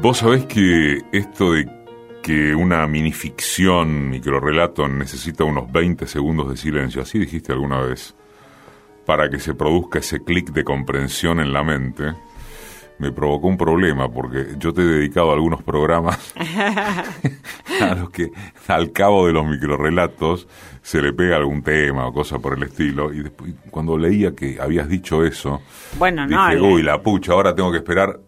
Vos sabés que esto de que una minificción, microrelato, necesita unos 20 segundos de silencio, así dijiste alguna vez, para que se produzca ese clic de comprensión en la mente, me provocó un problema porque yo te he dedicado algunos programas a los que al cabo de los microrelatos se le pega algún tema o cosa por el estilo y después cuando leía que habías dicho eso bueno dije no uy la pucha ahora tengo que esperar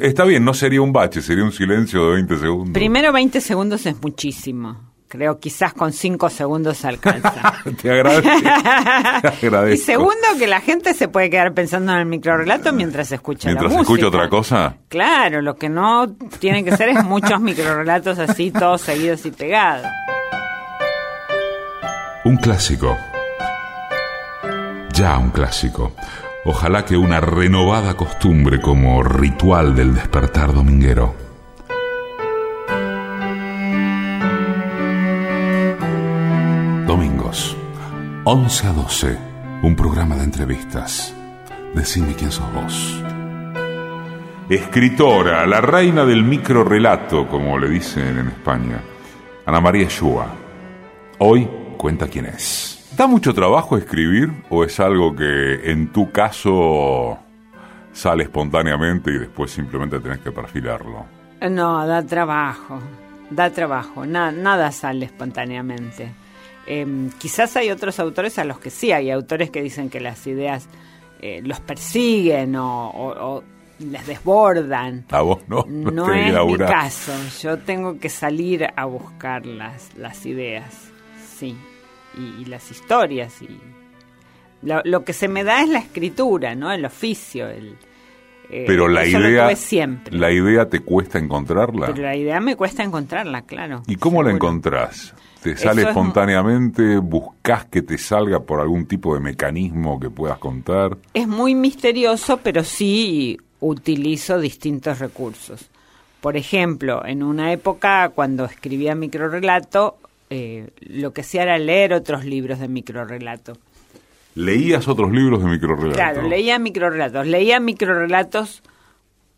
está bien no sería un bache sería un silencio de 20 segundos. Primero 20 segundos es muchísimo Creo quizás con cinco segundos alcanza. te, agradezco, te agradezco. Y segundo, que la gente se puede quedar pensando en el microrelato mientras escucha mientras la música. escucha otra cosa. Claro, lo que no tiene que ser es muchos microrelatos así, todos seguidos y pegados. Un clásico. Ya un clásico. Ojalá que una renovada costumbre como ritual del despertar dominguero. Domingos, 11 a 12, un programa de entrevistas. Decime quién sos vos. Escritora, la reina del microrelato, como le dicen en España, Ana María Shua. Hoy cuenta quién es. ¿Da mucho trabajo escribir o es algo que en tu caso sale espontáneamente y después simplemente tenés que perfilarlo? No, da trabajo, da trabajo, nada sale espontáneamente. Eh, quizás hay otros autores a los que sí, hay autores que dicen que las ideas eh, los persiguen o, o, o, les desbordan. A vos no. No, no es mi caso. Yo tengo que salir a buscar las, las ideas, sí, y, y las historias. y lo, lo, que se me da es la escritura, ¿no? El oficio, el... Eh, Pero la idea, siempre. la idea te cuesta encontrarla. Pero la idea me cuesta encontrarla, claro. ¿Y cómo seguro. la encontrás? ¿Te sale Eso espontáneamente? Es... ¿Buscas que te salga por algún tipo de mecanismo que puedas contar? Es muy misterioso, pero sí utilizo distintos recursos. Por ejemplo, en una época cuando escribía microrelato, eh, lo que hacía era leer otros libros de microrelato. ¿Leías otros libros de microrelato? Claro, leía microrelatos. Leía microrelatos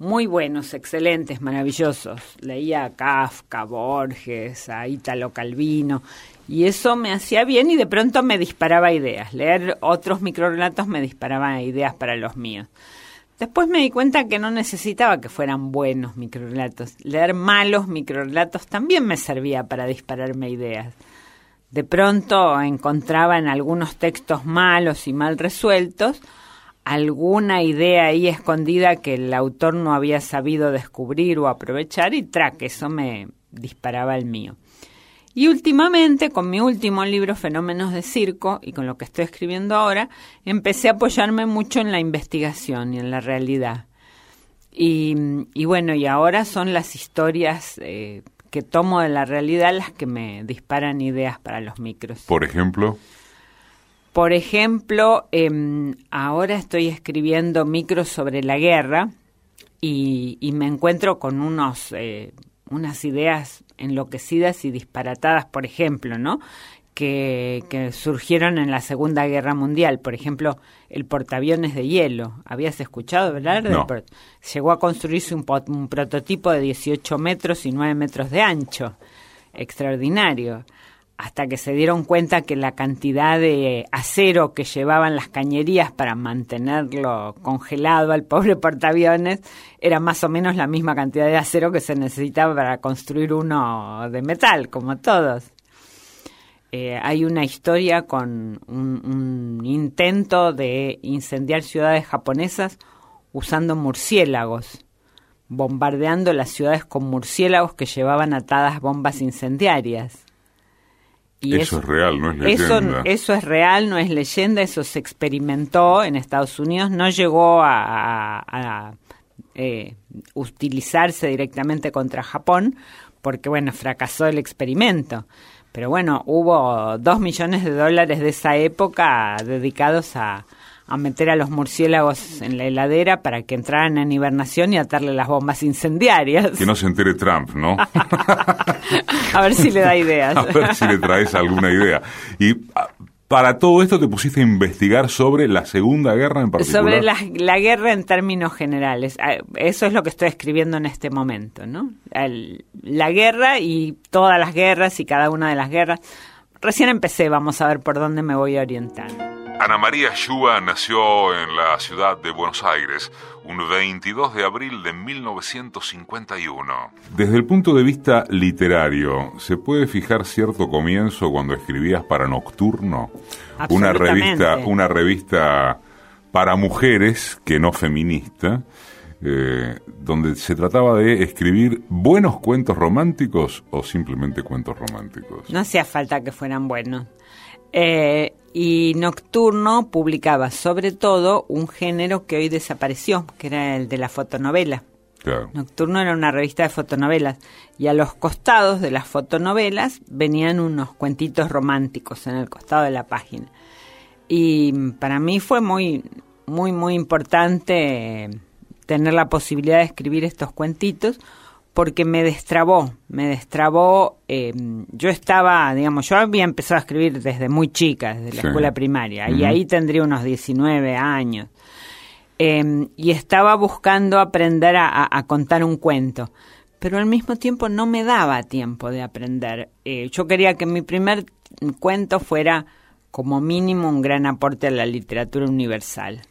muy buenos, excelentes, maravillosos. Leía a Kafka, Borges, a Italo Calvino, y eso me hacía bien y de pronto me disparaba ideas. Leer otros microrelatos me disparaba ideas para los míos. Después me di cuenta que no necesitaba que fueran buenos microrelatos. Leer malos microrelatos también me servía para dispararme ideas. De pronto encontraba en algunos textos malos y mal resueltos alguna idea ahí escondida que el autor no había sabido descubrir o aprovechar y track, eso me disparaba el mío. Y últimamente, con mi último libro, Fenómenos de Circo, y con lo que estoy escribiendo ahora, empecé a apoyarme mucho en la investigación y en la realidad. Y, y bueno, y ahora son las historias eh, que tomo de la realidad las que me disparan ideas para los micros. Por ejemplo. Por ejemplo, eh, ahora estoy escribiendo micros sobre la guerra y, y me encuentro con unos, eh, unas ideas enloquecidas y disparatadas, por ejemplo, ¿no? Que, que, surgieron en la Segunda Guerra Mundial. Por ejemplo, el portaaviones de hielo. ¿Habías escuchado hablar no. del Llegó a construirse un, un, prototipo de 18 metros y 9 metros de ancho. Extraordinario hasta que se dieron cuenta que la cantidad de acero que llevaban las cañerías para mantenerlo congelado al pobre portaaviones era más o menos la misma cantidad de acero que se necesitaba para construir uno de metal, como todos. Eh, hay una historia con un, un intento de incendiar ciudades japonesas usando murciélagos, bombardeando las ciudades con murciélagos que llevaban atadas bombas incendiarias. Y eso, eso, es real, no es leyenda. Eso, eso, es real, no es leyenda, eso se experimentó en Estados Unidos, no llegó a, a, a eh, utilizarse directamente contra Japón, porque bueno, fracasó el experimento. Pero bueno, hubo dos millones de dólares de esa época dedicados a, a meter a los murciélagos en la heladera para que entraran en hibernación y atarle las bombas incendiarias. Que no se entere Trump, ¿no? a ver si le da ideas. a ver si le traes alguna idea. Y para todo esto te pusiste a investigar sobre la Segunda Guerra en particular. Sobre la, guerra en términos generales. Ah, eso es lo que estoy escribiendo en este momento, ¿no? la guerra y todas las guerras y cada una de las guerras. Recién empecé, vamos a ver por dónde me voy a orientar. Ana María Shua nació en la ciudad de Buenos Aires un 22 de abril de 1951. Desde el punto de vista literario, ¿se puede fijar cierto comienzo cuando escribías para Nocturno? Una revista, una revista para mujeres que no feminista, eh, donde se trataba de escribir buenos cuentos románticos o simplemente cuentos románticos. No hacía falta que fueran buenos. Eh, y Nocturno publicaba sobre todo un género que hoy desapareció, que era el de la fotonovela. Nocturno era una revista de fotonovelas y a los costados de las fotonovelas venían unos cuentitos románticos en el costado de la página. Y para mí fue muy, muy, muy importante tener la posibilidad de escribir estos cuentitos porque me destrabó, me destrabó. Eh, yo estaba, digamos, yo había empezado a escribir desde muy chica, desde la escuela primaria, y ahí tendría unos 19 años. Em, y estaba buscando aprender a, contar un cuento, pero al mismo tiempo no me daba tiempo de aprender. Eh, yo quería que mi primer cuento fuera como mínimo un gran aporte a la literatura universal.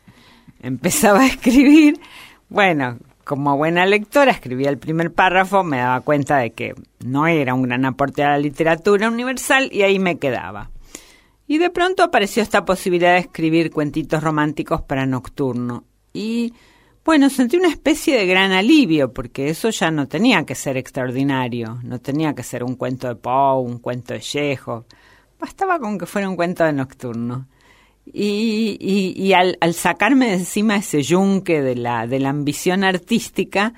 Empezaba a escribir, bueno, como buena lectora escribía el primer párrafo, me daba cuenta de que no era un gran aporte a la literatura universal y ahí me quedaba. Y de pronto apareció esta posibilidad de escribir cuentitos románticos para nocturno. Y bueno, sentí una especie de gran alivio, porque eso ya no tenía que ser extraordinario, no tenía que ser un cuento de Poe, un cuento de Chekhov, bastaba con que fuera un cuento de nocturno. Y, y, al, sacarme de encima ese yunque de la, de la ambición artística,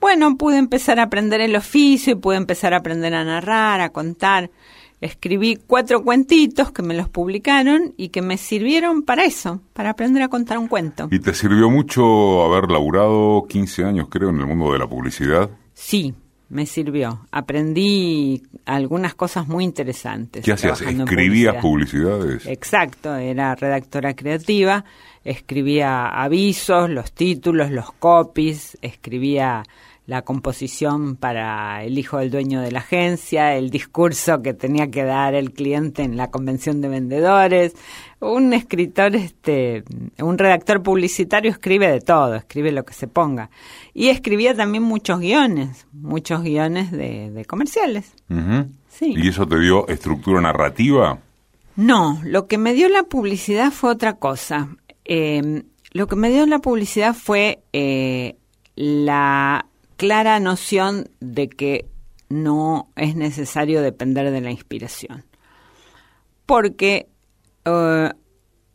bueno, pude empezar a aprender el oficio y pude empezar a aprender a narrar, a contar. Escribí cuatro cuentitos que me los publicaron y que me sirvieron para eso, para aprender a contar un cuento. ¿Y te sirvió mucho haber laburado 15 años, creo, en el mundo de la publicidad? Sí, me sirvió. Aprendí algunas cosas muy interesantes. ¿Qué hacías? ¿Escribías publicidades? Exacto, era redactora creativa, escribía avisos, los títulos, los copies, escribía la composición para el hijo del dueño de la agencia, el discurso que tenía que dar el cliente en la convención de vendedores. Un escritor, este, un redactor publicitario escribe de todo, escribe lo que se ponga. Y escribía también muchos guiones, muchos guiones de, comerciales. ¿Y eso te dio estructura narrativa? No, lo que me dio la publicidad fue otra cosa. Eh, lo que me dio la publicidad fue eh, la clara noción de que no es necesario depender de la inspiración. Porque eh,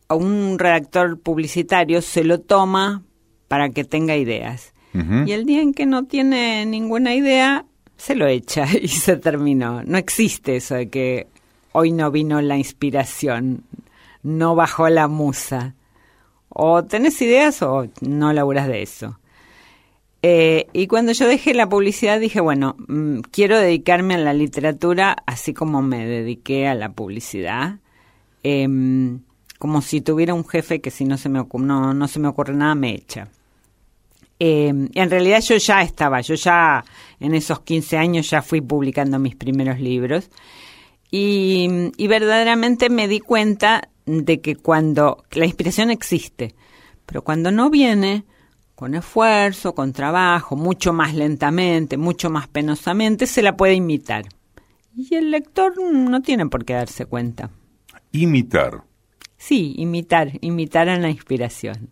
a un redactor publicitario se lo toma para que tenga ideas. Y el día en que no tiene ninguna idea, se lo echa y se terminó. No existe eso de que hoy no vino la inspiración, no bajó la musa. O tenés ideas o no laburas de eso. Eh, y cuando yo dejé la publicidad dije, bueno, mm, quiero dedicarme a la literatura así como me dediqué a la publicidad. Em, como si tuviera un jefe que si no se me, no, no se me ocurre nada me echa. Em, en realidad yo ya estaba, yo ya en esos 15 años ya fui publicando mis primeros libros y, y verdaderamente me di cuenta de que cuando la inspiración existe, pero cuando no viene, con esfuerzo, con trabajo, mucho más lentamente, mucho más penosamente, se la puede imitar. Y el lector no tiene por qué darse cuenta. Imitar. Sí, imitar, imitar a la inspiración.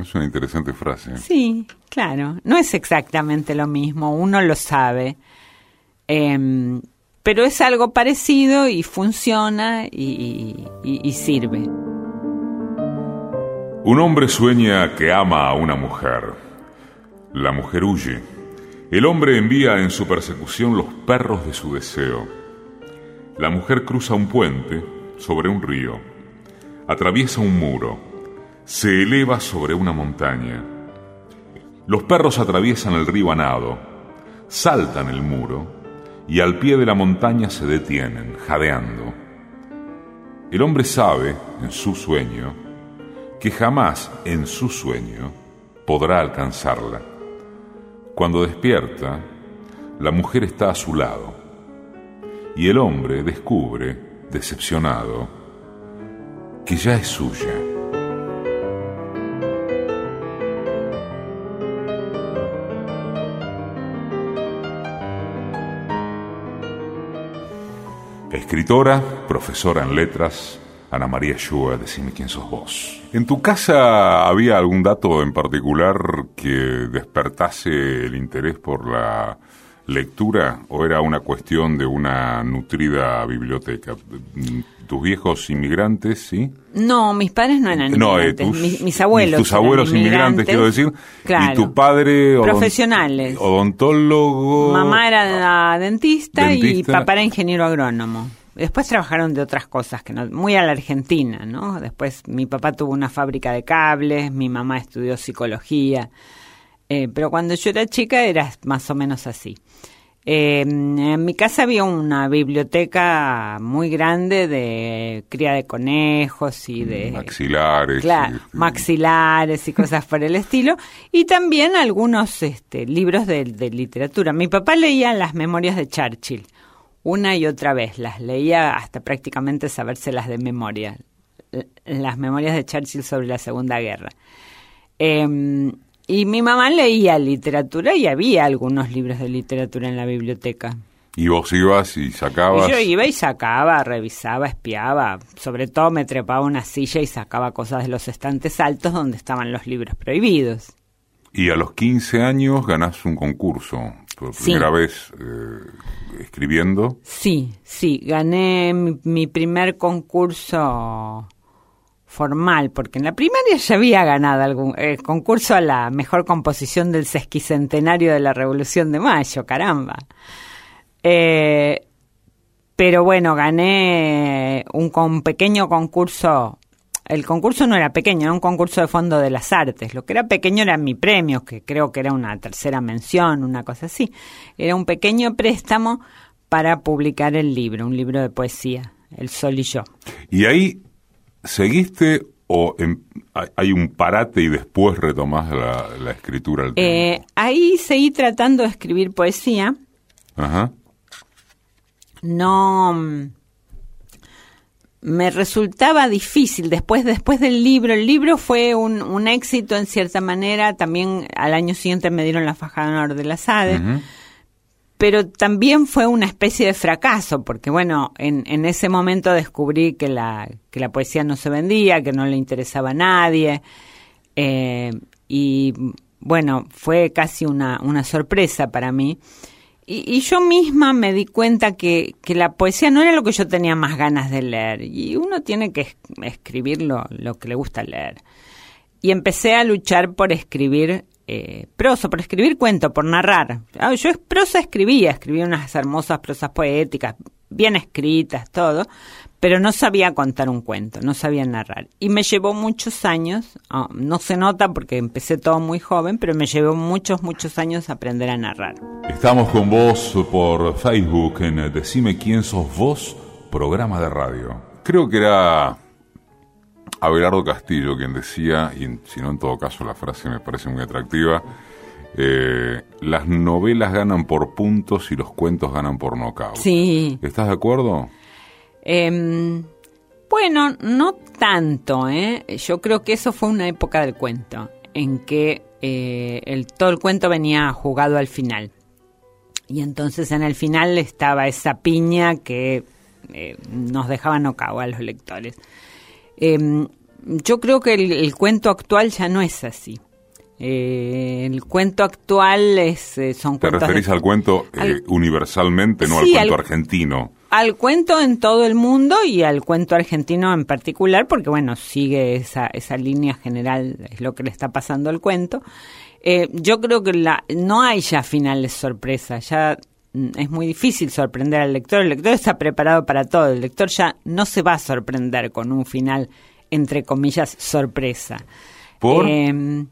Es una interesante frase. Sí, claro. No es exactamente lo mismo, uno lo sabe. Em, pero es algo parecido y funciona y sirve. Un hombre sueña que ama a una mujer. La mujer huye. El hombre envía en su persecución los perros de su deseo. La mujer cruza un puente sobre un río. Atraviesa un muro. Se eleva sobre una montaña. Los perros atraviesan el río a nado. Saltan el muro y al pie de la montaña se detienen, jadeando. El hombre sabe, en su sueño, que jamás en su sueño podrá alcanzarla. Cuando despierta, la mujer está a su lado y el hombre descubre, decepcionado, que ya es suya. Escritora, profesora en letras, Ana María Shua, decime quién sos vos. ¿En tu casa había algún dato en particular que despertase el interés por la lectura o era una cuestión de una nutrida biblioteca? ¿Tus viejos inmigrantes, sí? No, mis padres no eran No, eh, inmigrantes, tus- mis, mis abuelos. Tus abuelos eran inmigrantes, quiero decir. Claro. Y tu padre... Profesionales. Odontólogo... Mamá era dentista, y Dentista. papá era ingeniero agrónomo. Después trabajaron de otras cosas, que no, muy a la Argentina, ¿no? Después mi papá tuvo una fábrica de cables, mi mamá estudió psicología. Eh, pero cuando yo era chica era más o menos así. Eh, en mi casa había una biblioteca muy grande de cría de conejos y de... Maxilares. Claro, y- maxilares y cosas por el estilo. Y también algunos este, libros de, de literatura. Mi papá leía las memorias de Churchill una y otra vez. Las leía hasta prácticamente sabérselas de memoria. Las memorias de Churchill sobre la Segunda Guerra. Eh, y mi mamá leía literatura y había algunos libros de literatura en la biblioteca. Y vos ibas y sacabas... Y yo iba y sacaba, revisaba, espiaba. Sobre todo me trepaba a una silla y sacaba cosas de los estantes altos donde estaban los libros prohibidos. Y a los 15 años ganás un concurso, por Sí. primera vez eh, escribiendo. Sí, sí, gané mi, mi primer concurso formal, porque en la primaria ya había ganado algún eh, concurso a la mejor composición del sesquicentenario de la Revolución de Mayo, caramba. Eh, pero bueno, gané un con pequeño concurso. El concurso no era pequeño, era un concurso de fondo de las artes. Lo que era pequeño era mi premio, que creo que era una tercera mención, una cosa así. Era un pequeño préstamo para publicar el libro, un libro de poesía, El Sol y yo. Y ahí seguiste o em- hay- un parate y después retomás la, la escritura al. Eh, ahí seguí tratando de escribir poesía. Ajá. no mm, me resultaba difícil después después del libro. El libro fue un, un éxito en cierta manera. También al año siguiente me dieron la faja de honor de la SADE. Pero también fue una especie de fracaso porque bueno en, en ese momento descubrí que la que la poesía no se vendía que no le interesaba a nadie. Eh, y bueno fue casi una una sorpresa para mí y, y yo misma me di cuenta que, que la poesía no era lo que yo tenía más ganas de leer. Y uno tiene que es- escribir lo, lo que le gusta leer. Y empecé a luchar por escribir eh, prosa, por escribir cuento, por narrar. Ah, Yo prosa escribía, escribía unas hermosas prosas poéticas, bien escritas, todo, pero no sabía contar un cuento, no sabía narrar. Y me llevó muchos años, ah, no se nota porque empecé todo muy joven, pero me llevó muchos, muchos años aprender a narrar. Estamos con vos por Facebook en Decime quién sos vos, programa de radio. Creo que era Abelardo Castillo quien decía, y si no en todo caso la frase me parece muy atractiva, eh, las novelas ganan por puntos y los cuentos ganan por nocaut. Sí. ¿Estás de acuerdo? Em, bueno, no tanto, ¿eh? Yo creo que eso fue una época del cuento, en que eh, el, todo el cuento venía jugado al final. Y entonces en el final estaba esa piña que eh, nos dejaba nocao a los lectores. Em, yo creo que el, el cuento actual ya no es así. Eh, el cuento actual es, eh, son ¿Te cuentos de- referís al cuento eh, al- universalmente, no Sí, al cuento al- argentino? Al cuento en todo el mundo y al cuento argentino en particular, porque bueno, sigue esa, esa línea general, es lo que le está pasando al cuento. Eh, yo creo que la, no hay ya finales sorpresa, ya mm, es muy difícil sorprender al lector, el lector está preparado para todo, el lector ya no se va a sorprender con un final, entre comillas, sorpresa. ¿Por? Em,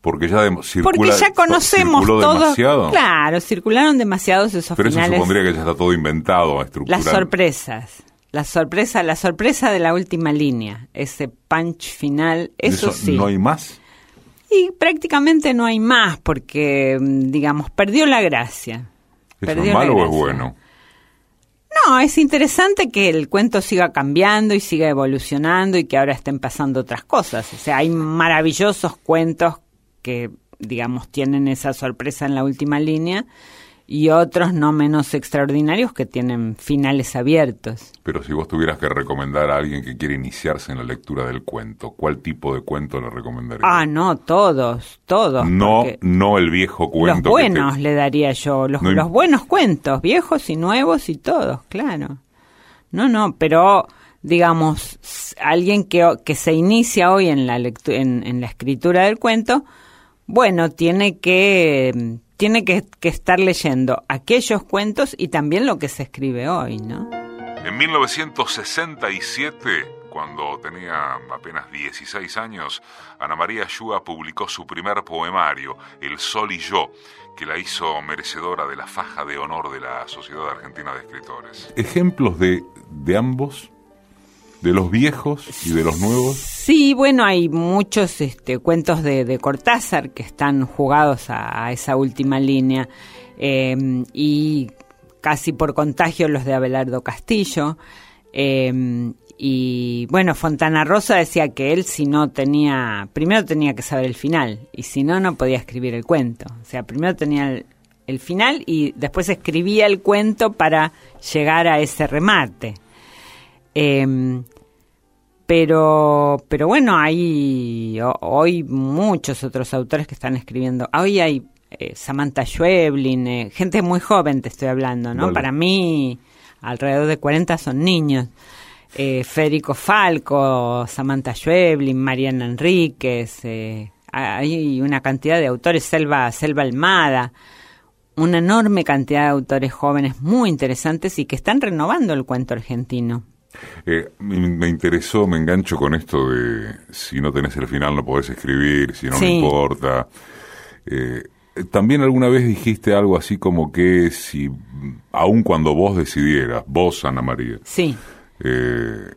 Porque ya dem- circula, porque ya conocemos todo. demasiado. Clalo, circularon demasiados esos Pero eso finales. supondría que ya está todo inventado, estructurado. Las sorpresas. la sorpresa, la sorpresa de la última línea, ese punch final, eso, sí. ¿No hay más? Y prácticamente no hay más porque, mm, digamos, perdió la gracia. ¿Es malo o es bueno? No, es interesante que el cuento siga cambiando y siga evolucionando y que ahora estén pasando otras cosas. O sea, hay maravillosos cuentos que, digamos, tienen esa sorpresa en la última línea y otros no menos extraordinarios que tienen finales abiertos. Pero si vos tuvieras que recomendar a alguien que quiere iniciarse en la lectura del cuento, ¿cuál tipo de cuento le recomendarías? Ah, no, todos, todos. No, no el viejo cuento. Los buenos le daría yo, los, los buenos cuentos, viejos y nuevos y todos, claro. No, no, pero digamos, alguien que, que se inicia hoy en la, en, en la escritura del cuento, bueno, tiene que tiene que, estar leyendo aquellos cuentos y también lo que se escribe hoy, ¿no? En 1967, cuando tenía apenas 16 años, Ana María Yúa publicó su primer poemario, El Sol y Yo, que la hizo merecedora de la faja de honor de la Sociedad Argentina de Escritores. ¿Ejemplos de, de ambos? ¿De los viejos y de los nuevos? Sí, bueno, hay muchos este, cuentos de, Cortázar que están jugados a, esa última línea em, y casi por contagio los de Abelardo Castillo. Em, y bueno, Fontana Rosa decía que él si no tenía, primero tenía que saber el final y si no, no podía escribir el cuento. O sea, primero tenía el final y después escribía el cuento para llegar a ese remate. Em, pero, pero bueno, hay hoy muchos otros autores que están escribiendo. Hoy hay eh, Samantha Schweblin, eh, gente muy joven te estoy hablando, ¿no? Para mí, alrededor de 40 son niños. Eh, Federico Falco, Samantha Schweblin, Mariana Enríquez, hay una cantidad de autores, Selva, Selva Almada, una enorme cantidad de autores jóvenes muy interesantes y que están renovando el cuento argentino. Eh, me, interesó, me engancho con esto de si no tenés el final no podés escribir, si no me importa. Eh, también alguna vez dijiste algo así como que si, aun cuando vos decidieras, vos Ana María, sí. Eh,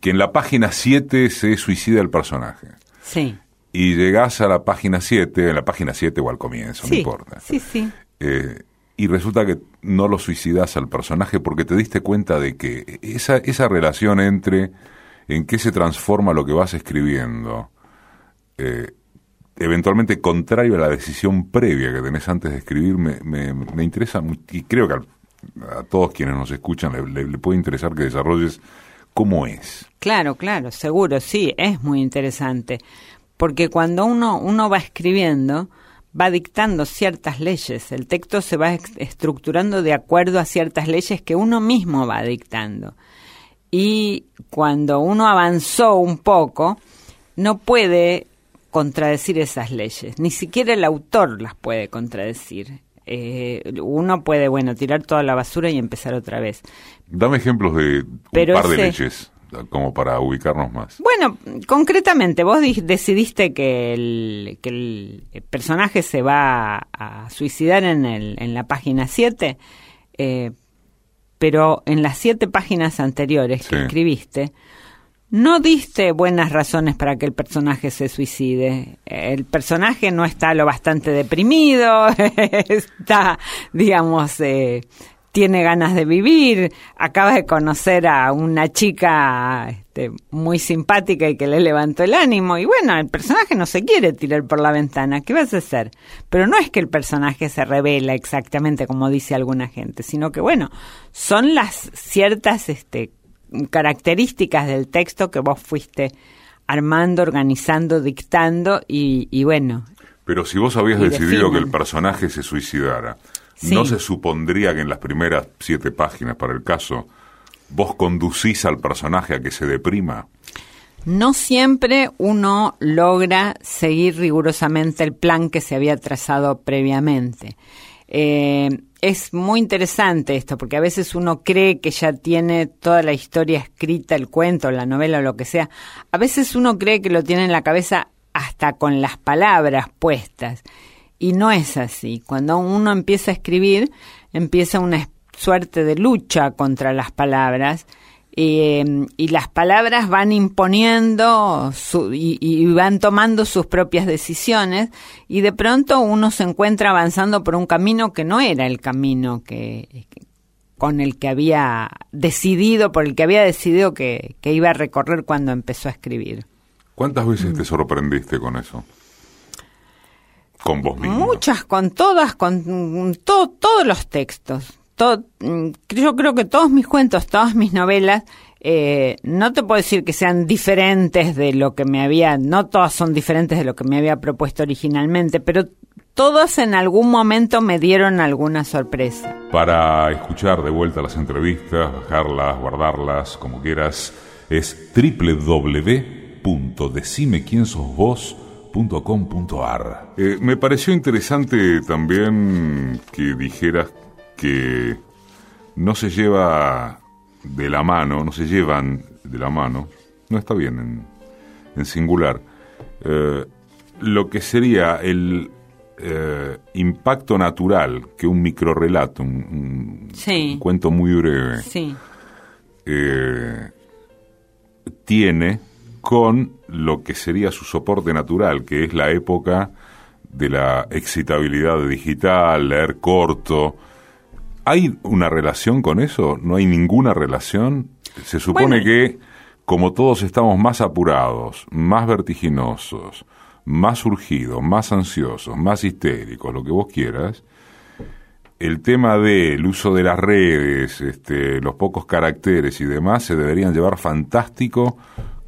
que en la página 7 se suicida el personaje. Sí. Y llegás a la página 7, en la página 7 o al comienzo, no importa. Sí, sí y resulta que no lo suicidas al personaje porque te diste cuenta de que esa, esa relación entre en qué se transforma lo que vas escribiendo, eh, eventualmente contrario a la decisión previa que tenés antes de escribir, me, me, interesa y creo que a, todos quienes nos escuchan le, le, puede interesar que desarrolles cómo es. Claro, claro, seguro, sí, es muy interesante. Porque cuando uno, uno va escribiendo, va dictando ciertas leyes, el texto se va estructurando de acuerdo a ciertas leyes que uno mismo va dictando. Y cuando uno avanzó un poco, no puede contradecir esas leyes, ni siquiera el autor las puede contradecir. Eh, uno puede, bueno, tirar toda la basura y empezar otra vez. Dame ejemplos de un par de leyes como para ubicarnos más. Bueno, concretamente, vos decidiste que el, que el personaje se va a suicidar en, el, en la página 7, eh, pero en las siete páginas anteriores que escribiste, no diste buenas razones para que el personaje se suicide. El personaje no está lo bastante deprimido, está, digamos, eh, tiene ganas de vivir, acaba de conocer a una chica este, muy simpática y que le levantó el ánimo y bueno, el personaje no se quiere tirar por la ventana, ¿qué vas a hacer? Pero no es que el personaje se revela exactamente como dice alguna gente, sino que bueno, son las ciertas este, características del texto que vos fuiste armando, organizando, dictando y, y bueno. Pero si vos habías decidido que el personaje se suicidara, ¿No se supondría que en las primeras siete páginas, para el caso, vos conducís al personaje a que se deprima? No siempre uno logra seguir rigurosamente el plan que se había trazado previamente. Eh, es muy interesante esto, porque a veces uno cree que ya tiene toda la historia escrita, el cuento, la novela o lo que sea. A veces uno cree que lo tiene en la cabeza hasta con las palabras puestas. Y no es así. Cuando uno empieza a escribir, empieza una suerte de lucha contra las palabras eh, y las palabras van imponiendo y, van tomando sus propias decisiones y de pronto uno se encuentra avanzando por un camino que no era el camino que, con el que había decidido, por el que había decidido que, iba a recorrer cuando empezó a escribir. ¿Cuántas veces te sorprendiste con eso? Con vos mismo. Muchas, con todas, con todos los textos Mm, yo creo que todos mis cuentos, todas mis novelas, eh, no te puedo decir que sean diferentes de lo que me había, no todas son diferentes de lo que me había propuesto originalmente, pero todas en algún momento me dieron alguna sorpresa. Para escuchar de vuelta las entrevistas, bajarlas, guardarlas, como quieras, es www.decimequiensosvos.com.ar. Eh, me pareció interesante también que dijeras que no se lleva de la mano, no se llevan de la mano, no está bien en, singular, eh, lo que sería el eh, impacto natural que un microrelato, un, un, cuento muy breve, eh, tiene con lo que sería su soporte natural, que es la época de la excitabilidad digital, leer corto, ¿Hay una relación con eso? ¿No hay ninguna relación? Se supone que como todos estamos más apurados, más vertiginosos, más surgidos, más ansiosos, más histéricos, lo que vos quieras, el tema del uso de las redes, este, los pocos caracteres y demás se deberían llevar fantástico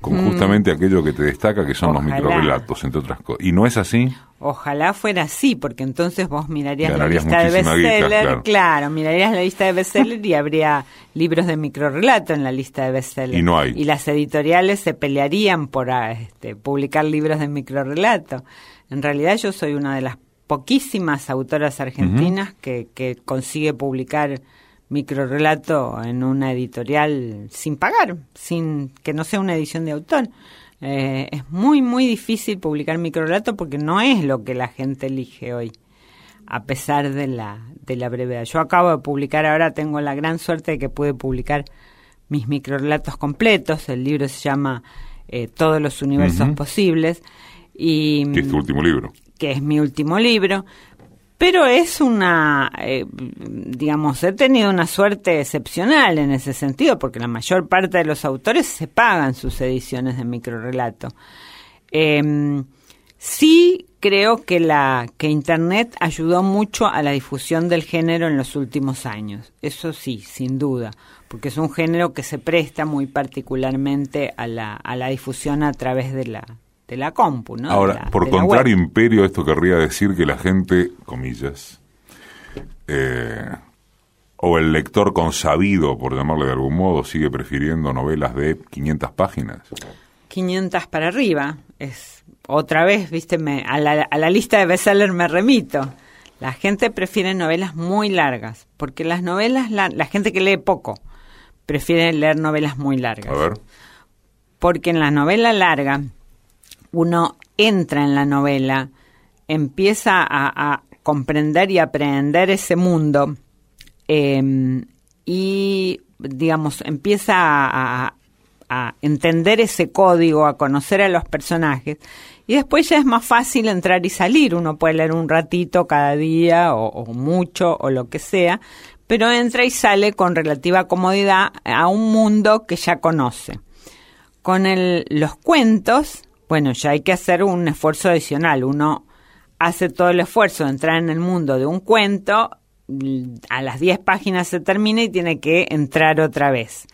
con mm. justamente aquello que te destaca, que son los microrelatos, entre otras cosas. ¿Y no es así? Ojalá fuera así, porque entonces vos mirarías la lista de bestseller, claro. mirarías la lista de bestseller y habría libros de microrelato en la lista de bestseller. Y no hay. Y las editoriales se pelearían por ah, este, publicar libros de microrelato. En realidad yo soy una de las poquísimas autoras argentinas que, que consigue publicar microrelato en una editorial sin pagar, sin que no sea una edición de autor. Eh, es muy, muy difícil publicar microrelato porque no es lo que la gente elige hoy, a pesar de la, de la brevedad. Yo acabo de publicar, ahora tengo la gran suerte de que pude publicar mis microrelatos completos. El libro se llama eh, Todos los universos posibles. Y, ¿Qué es tu último libro? Que es mi último libro. Pero es una, eh, digamos, he tenido una suerte excepcional en ese sentido, porque la mayor parte de los autores se pagan sus ediciones de microrelato. Eh, sí creo que la que Internet ayudó mucho a la difusión del género en los últimos años. Eso sí, sin duda, porque es un género que se presta muy particularmente a la, a la difusión a través de la, de la compu, ¿no? Ahora, por contrario imperio, esto querría decir que la gente, comillas, eh, o el lector consabido, por llamarle de algún modo, sigue prefiriendo novelas de 500 páginas. 500 para arriba. Es otra vez, viste, a, la, a la lista de bestseller me remito. La gente prefiere novelas muy largas, porque las novelas, la, la gente que lee poco, prefiere leer novelas muy largas. A ver. Porque en la novela larga uno entra en la novela, empieza a, comprender y aprender ese mundo em, y, digamos, empieza a, entender ese código, a conocer a los personajes y después ya es más fácil entrar y salir. Uno puede leer un ratito cada día o, mucho o lo que sea, pero entra y sale con relativa comodidad a un mundo que ya conoce. Con los cuentos bueno, ya hay que hacer un esfuerzo adicional. Uno hace todo el esfuerzo de entrar en el mundo de un cuento, a las 10 páginas se termina y tiene que entrar otra vez.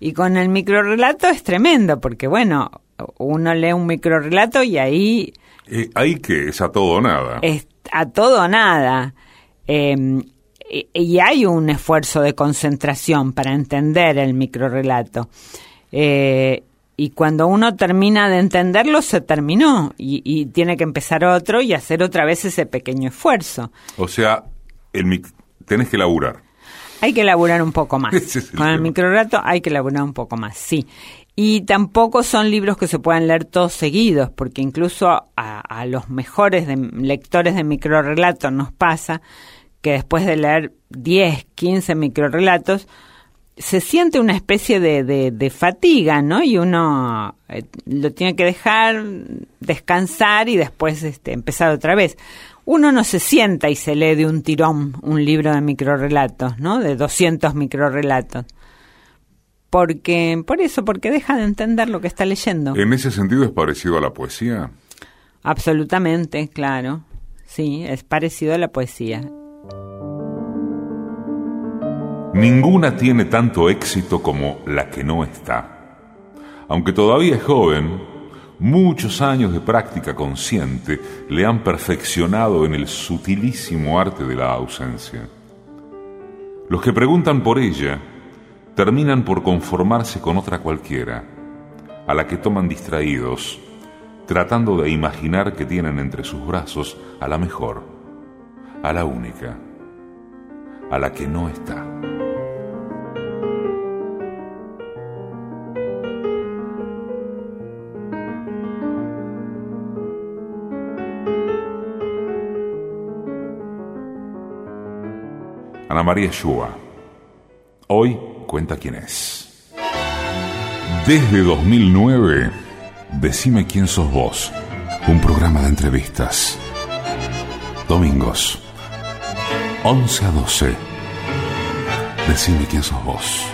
Y con el microrelato es tremendo, porque bueno, uno lee un microrelato y ahí... Eh, ahí que es a todo o nada. Es a todo o nada. Em, y, hay un esfuerzo de concentración para entender el microrelato. Eh, y cuando uno termina de entenderlo, se terminó y, tiene que empezar otro y hacer otra vez ese pequeño esfuerzo. O sea, el tenés que laburar. Hay que laburar un poco más. Con el microrato hay que laburar un poco más, sí. Y tampoco son libros que se puedan leer todos seguidos, porque incluso a, a los mejores de, lectores de microrelatos nos pasa que después de leer 10, 15 microrelatos, se siente una especie de, de, fatiga, ¿no? Y uno eh, lo tiene que dejar descansar y después este, empezar otra vez. Uno no se sienta y se lee de un tirón un libro de microrelatos, ¿no? De 200 microrelatos. Porque, por eso, porque deja de entender lo que está leyendo. ¿En ese sentido es parecido a la poesía? Absolutamente, claro. Sí, es parecido a la poesía. Ninguna tiene tanto éxito como la que no está. Aunque todavía es joven, muchos años de práctica consciente le han perfeccionado en el sutilísimo arte de la ausencia. Los que preguntan por ella terminan por conformarse con otra cualquiera, a la que toman distraídos, tratando de imaginar que tienen entre sus brazos a la mejor, a la única, a la que no está. Ana María Shua. Hoy cuenta quién es. Desde 2009, Decime quién sos vos. Un programa de entrevistas. Domingos, 11 a 12. Decime quién sos vos.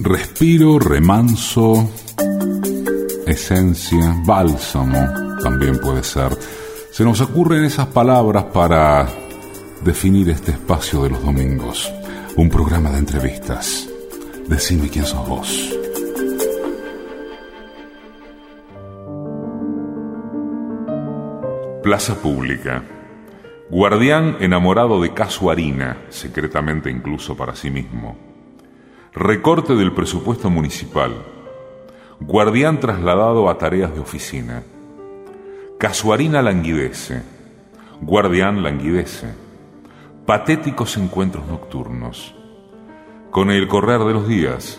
Respiro, remanso, esencia, bálsamo también puede ser. Se nos ocurren esas palabras para definir este espacio de los domingos. Un programa de entrevistas. Decime quién sos vos. Plaza Pública. Guardián enamorado de Casuarina, secretamente incluso para sí mismo. Recorte del presupuesto municipal. Guardián trasladado a tareas de oficina. Casuarina languidece, guardián languidece, patéticos encuentros nocturnos. Con el correr de los días,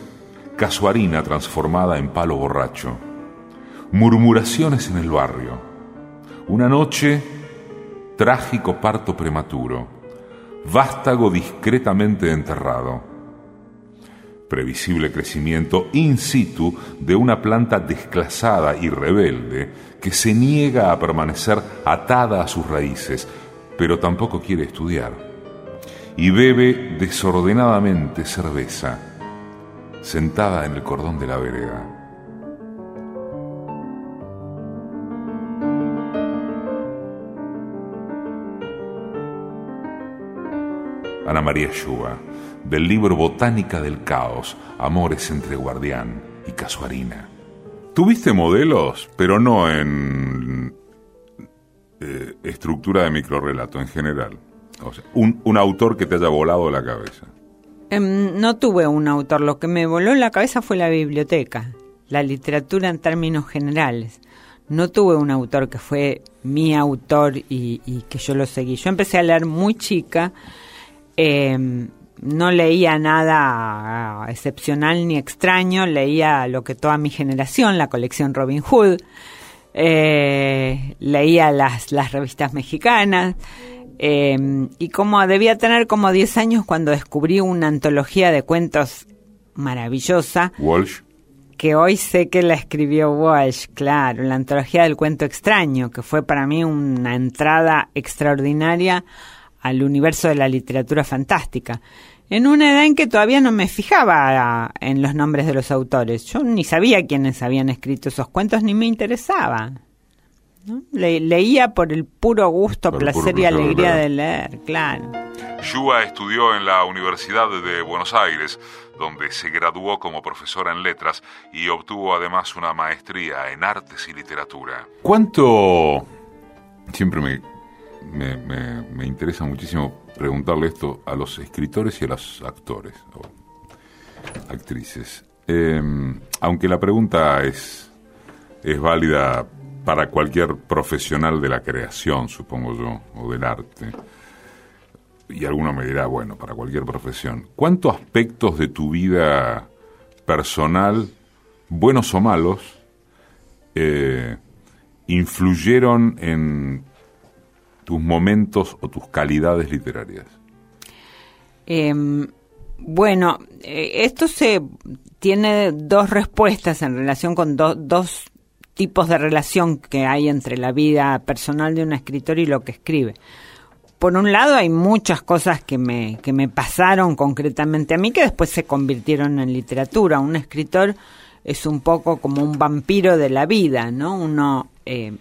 casuarina transformada en palo borracho, murmuraciones en el barrio, una noche, trágico parto prematuro, vástago discretamente enterrado, previsible crecimiento in situ de una planta desclasada y rebelde que se niega a permanecer atada a sus raíces, pero tampoco quiere estudiar, y bebe desordenadamente cerveza, sentada en el cordón de la vereda. Ana María Yuba del libro Botánica del Caos, Amores entre Guardián y Casuarina. Tuviste modelos, pero no en eh, estructura de microrelato en general. Un, autor que te haya volado la cabeza. Em, no tuve un autor, lo que me voló la cabeza fue la biblioteca, la literatura en términos generales. No tuve un autor que fue mi autor y que yo lo seguí. Yo empecé a leer muy chica. Eh, no leía nada excepcional ni extraño, leía lo que toda mi generación, la colección Robin Hood, eh, leía las, las revistas mexicanas, eh, y como debía tener como 10 años cuando descubrí una antología de cuentos maravillosa. Walsh. Que hoy sé que la escribió Walsh, claro, la antología del cuento extraño, que fue para mí una entrada extraordinaria al universo de la literatura fantástica en una edad en que todavía no me fijaba en los nombres de los autores. Yo ni sabía quiénes habían escrito esos cuentos ni me interesaba. leía por el puro gusto, placer y alegría de leer, claro. Shua estudió en la Universidad de Buenos Aires, donde se graduó como profesora en letras y obtuvo además una maestría en artes y literatura. ¿Cuánto... Siempre me, me, me interesa muchísimo preguntarle esto a los escritores y a los actores o actrices. Em, aunque la pregunta es, es válida para cualquier profesional de la creación, supongo yo, o del arte. Y alguno me dirá, bueno, para cualquier profesión. ¿Cuántos aspectos de tu vida personal, buenos o malos, eh, influyeron en tus momentos o tus calidades literarias? Em, bueno, eh, esto se tiene dos respuestas en relación con dos tipos de relación que hay entre la vida personal de un escritor y lo que escribe. Por un lado hay muchas cosas que me, que me pasaron concretamente a mí que después se convirtieron en literatura. Un escritor es un poco como un vampiro de la vida, ¿no? Uno eh,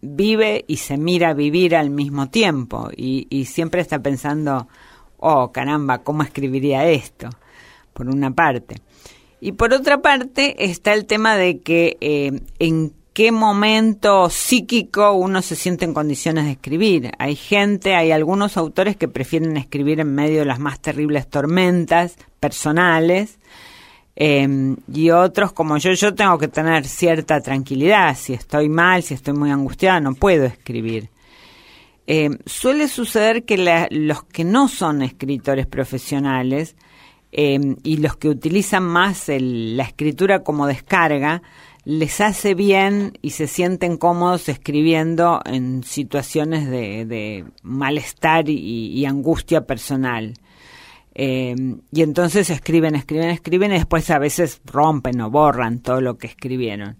vive y se mira vivir al mismo tiempo y, siempre está pensando, oh caramba, ¿cómo escribiría esto? Por una parte. Y por otra parte está el tema de que eh, en qué momento psíquico uno se siente en condiciones de escribir. Hay gente, hay algunos autores que prefieren escribir en medio de las más terribles tormentas personales. Em, y otros como yo, yo tengo que tener cierta tranquilidad. Si estoy mal, si estoy muy angustiada, no puedo escribir. Em, suele suceder que los que no son escritores profesionales Em, y los que utilizan más la escritura como descarga, les hace bien y se sienten cómodos escribiendo en situaciones de, malestar y, angustia personal. Em, y entonces escriben, escriben, escriben y después a veces rompen o borran todo lo que escribieron.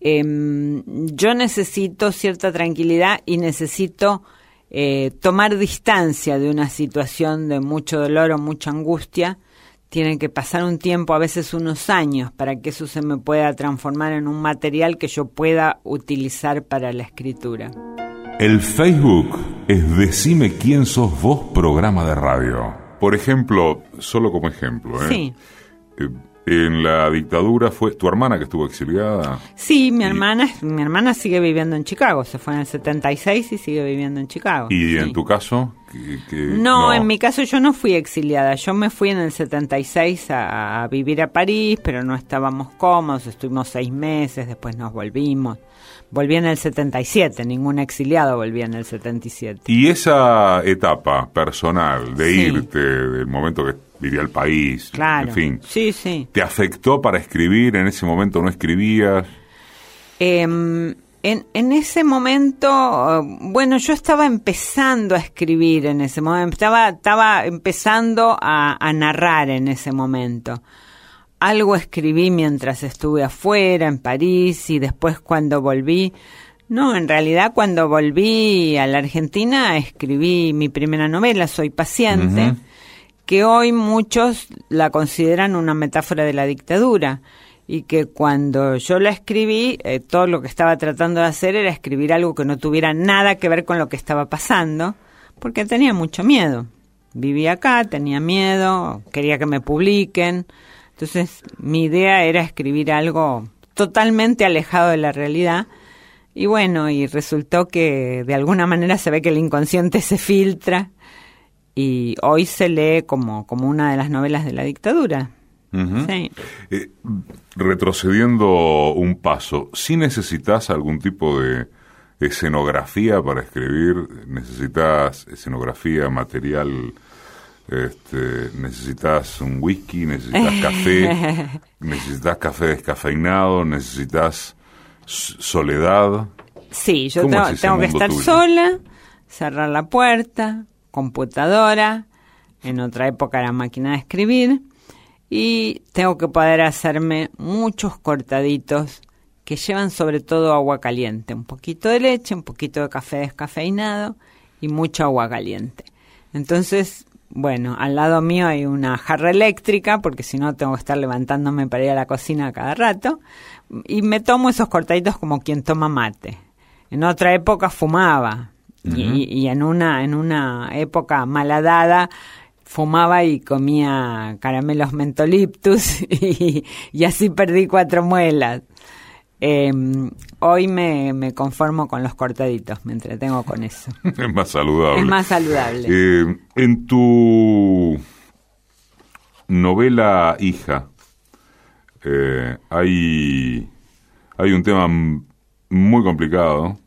Em, yo necesito cierta tranquilidad y necesito eh, tomar distancia de una situación de mucho dolor o mucha angustia, tiene que pasar un tiempo, a veces unos años, para que eso se me pueda transformar en un material que yo pueda utilizar para la escritura. El Facebook es Decime quién sos vos programa de radio. Por ejemplo, solo como ejemplo, ¿eh? Sí. Eh, en la dictadura fue tu hermana que estuvo exiliada. Sí, mi hermana, mi hermana sigue viviendo en Chicago. Se fue en el 76 y sigue viviendo en Chicago. ¿Y en tu caso? no, en mi caso yo no fui exiliada. Yo me fui en el 76 a, a vivir a París, pero no estábamos cómodos. Estuvimos seis meses, después nos volvimos. Volví en el 77, ningún exiliado volvía en el 77. ¿Y esa etapa personal de irte, del momento que vivía el país, claro. en fin, sí, sí. ¿te afectó para escribir? ¿En ese momento no escribías? Em, en, en, ese momento, bueno, yo estaba empezando a escribir en ese momento, estaba, estaba empezando a, a narrar en ese momento algo escribí mientras estuve afuera, en París, y después cuando volví, no, en realidad cuando volví a la Argentina escribí mi primera novela, Soy paciente, que hoy muchos la consideran una metáfora de la dictadura y que cuando yo la escribí, eh, todo lo que estaba tratando de hacer era escribir algo que no tuviera nada que ver con lo que estaba pasando, porque tenía mucho miedo. Vivía acá, tenía miedo, quería que me publiquen, entonces, mi idea era escribir algo totalmente alejado de la realidad. Y bueno, y resultó que de alguna manera se ve que el inconsciente se filtra y hoy se lee como, como una de las novelas de la dictadura. sí. Eh, retrocediendo un paso, si necesitas algún tipo de escenografía para escribir, necesitas escenografía, material este, necesitas un whisky, necesitas café, necesitas café descafeinado, necesitas soledad. Sí, yo tengo, que estar sola, cerrar la puerta, computadora, en otra época era máquina de escribir, y tengo que poder hacerme muchos cortaditos que llevan sobre todo agua caliente, un poquito de leche, un poquito de café descafeinado y mucha agua caliente. Entonces bueno, al lado mío hay una jarra eléctrica, porque si no tengo que estar levantándome para ir a la cocina cada rato, y me tomo esos cortaditos como quien toma mate. En otra época fumaba, y, en, una, en una época malhadada fumaba y comía caramelos mentoliptus, y, y así perdí cuatro muelas. Eh, hoy me, me, conformo con los cortaditos, me entretengo con eso. es más saludable. Es más saludable. Eh, en tu novela Hija, eh, hay, hay un tema muy complicado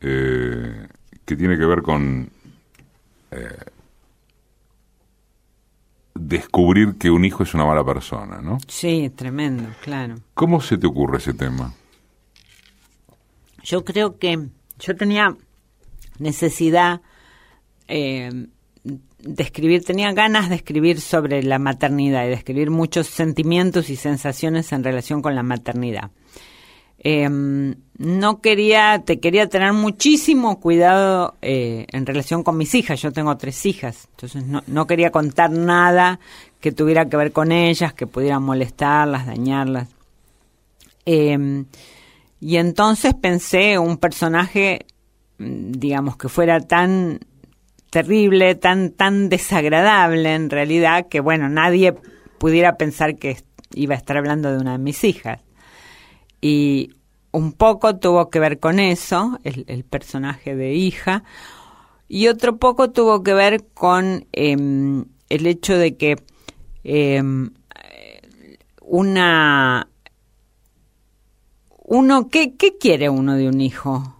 eh, que tiene que ver con descubrir que un hijo es una mala persona, ¿no? Sí, tremendo, claro. ¿Cómo se te ocurre ese tema? Yo creo que yo tenía necesidad eh, de escribir, tenía ganas de escribir sobre la maternidad y de escribir muchos sentimientos y sensaciones en relación con la maternidad. Em, no quería, te quería tener muchísimo cuidado eh, en relación con mis hijas. Yo tengo tres hijas, entonces no, quería contar nada que tuviera que ver con ellas, que pudiera molestarlas, dañarlas. Em, y entonces pensé un personaje, mm, digamos, que fuera tan terrible, tan, tan desagradable en realidad, que bueno, nadie pudiera pensar que iba a estar hablando de una de mis hijas. Y un poco tuvo que ver con eso, el, personaje de hija, y otro poco tuvo que ver con em, el hecho de que em, una uno ¿qué, ¿qué quiere uno de un hijo?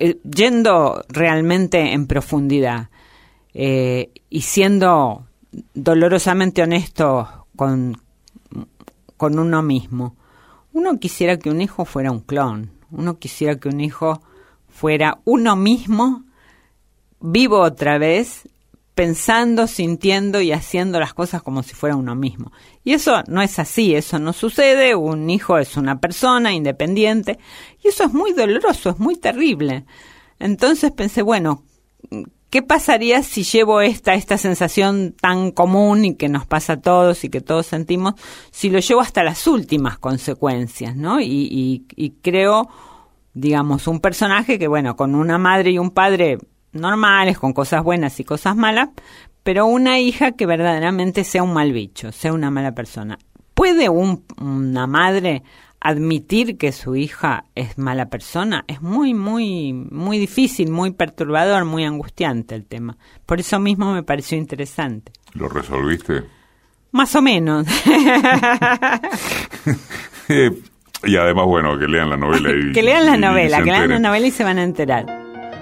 Eh, yendo realmente en profundidad eh, y siendo dolorosamente honesto con, con uno mismo, uno quisiera que un hijo fuera un clon, uno quisiera que un hijo fuera uno mismo, vivo otra vez, pensando, sintiendo y haciendo las cosas como si fuera uno mismo. Y eso no es así, eso no sucede, un hijo es una persona independiente y eso es muy doloroso, es muy terrible. Entonces pensé, bueno, ¿qué pasaría si llevo esta, esta sensación tan común y que nos pasa a todos y que todos sentimos, si lo llevo hasta las últimas consecuencias, ¿no? Y, creo, digamos, un personaje que, bueno, con una madre y un padre normales, con cosas buenas y cosas malas, pero una hija que verdaderamente sea un mal bicho, sea una mala persona. ¿Puede una madre admitir que su hija es mala persona? Es muy, muy, muy difícil, muy perturbador, muy angustiante el tema. Por eso mismo me pareció interesante. ¿Lo resolviste? Más o menos. y además, bueno, que lean la novela. Y, que lean la novela, que lean la novela y se van a enterar.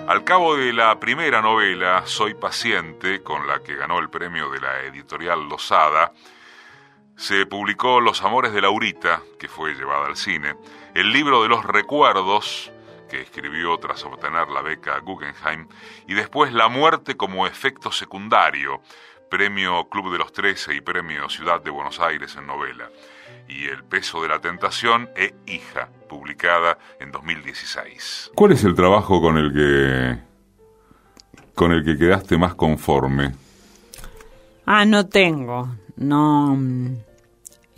Al cabo de la primera novela, Soy paciente, con la que ganó el premio de la editorial Losada, se publicó Los Amores de Laurita, que fue llevada al cine, el libro de los recuerdos, que escribió tras obtener la beca Guggenheim, y después La muerte como efecto secundario, premio Club de los Trece y premio Ciudad de Buenos Aires en novela y El peso de la tentación e Hija, publicada en 2016. ¿Cuál es el trabajo con el que con el que quedaste más conforme? Ah, no tengo, no.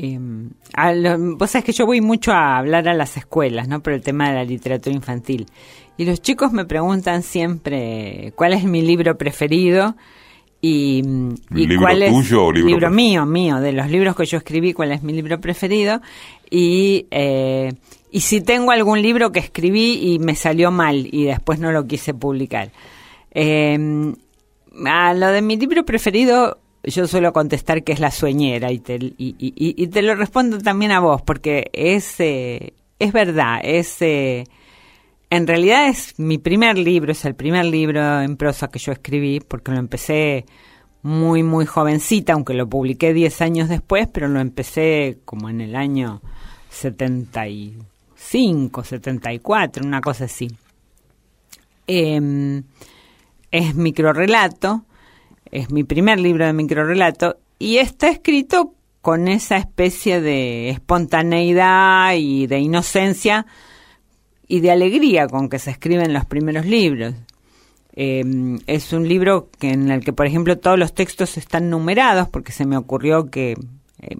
Eh, vos sabés que yo voy mucho a hablar a las escuelas, ¿no? Por el tema de la literatura infantil. Y los chicos me preguntan siempre cuál es mi libro preferido y, y cuál es tuyo o libro, mío, mío, de los libros que yo escribí, cuál es mi libro preferido y eh, y si tengo algún libro que escribí y me salió mal y después no lo quise publicar. Eh, a lo de mi libro preferido yo suelo contestar que es La Sueñera y te, y, y, te lo respondo también a vos porque es, eh, es verdad, es en realidad es mi primer libro, es el primer libro en prosa que yo escribí, porque lo empecé muy, muy jovencita, aunque lo publiqué 10 años después, pero lo empecé como en el año 75, 74, una cosa así. Eh, es microrelato, es mi primer libro de microrelato, y está escrito con esa especie de espontaneidad y de inocencia y de alegría con que se escriben los primeros libros. Eh, es un libro que, en el que, por ejemplo, todos los textos están numerados porque se me ocurrió que eh,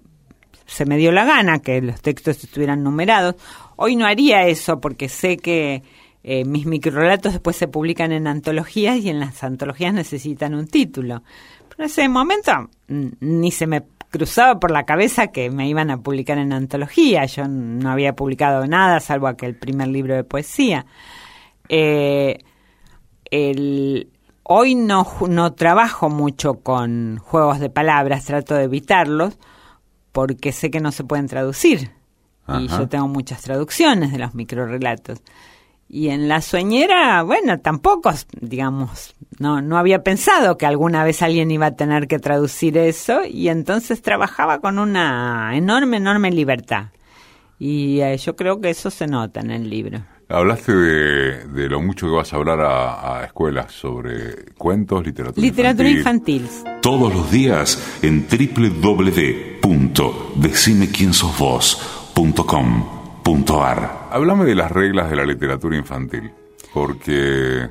se me dio la gana que los textos estuvieran numerados. Hoy no haría eso porque sé que eh, mis microrelatos después se publican en antologías y en las antologías necesitan un título. Pero en ese momento ni se me cruzaba por la cabeza que me iban a publicar en antología. Yo no había publicado nada, salvo aquel primer libro de poesía. Eh, hoy no, no trabajo mucho con juegos de palabras, trato de evitarlos, porque sé que no se pueden traducir. Y yo tengo muchas traducciones de los microrelatos. Y en la sueñera, bueno, tampoco, digamos, no, no había pensado que alguna vez alguien iba a tener que traducir eso y entonces trabajaba con una enorme, enorme libertad. Y eh, yo creo que eso se nota en el libro. Hablaste de, lo mucho que vas a hablar a, escuelas sobre cuentos, literatura, literatura infantil. Todos los días en www.decimequiensosvos.com.ar. Háblame de las reglas de la literatura infantil, porque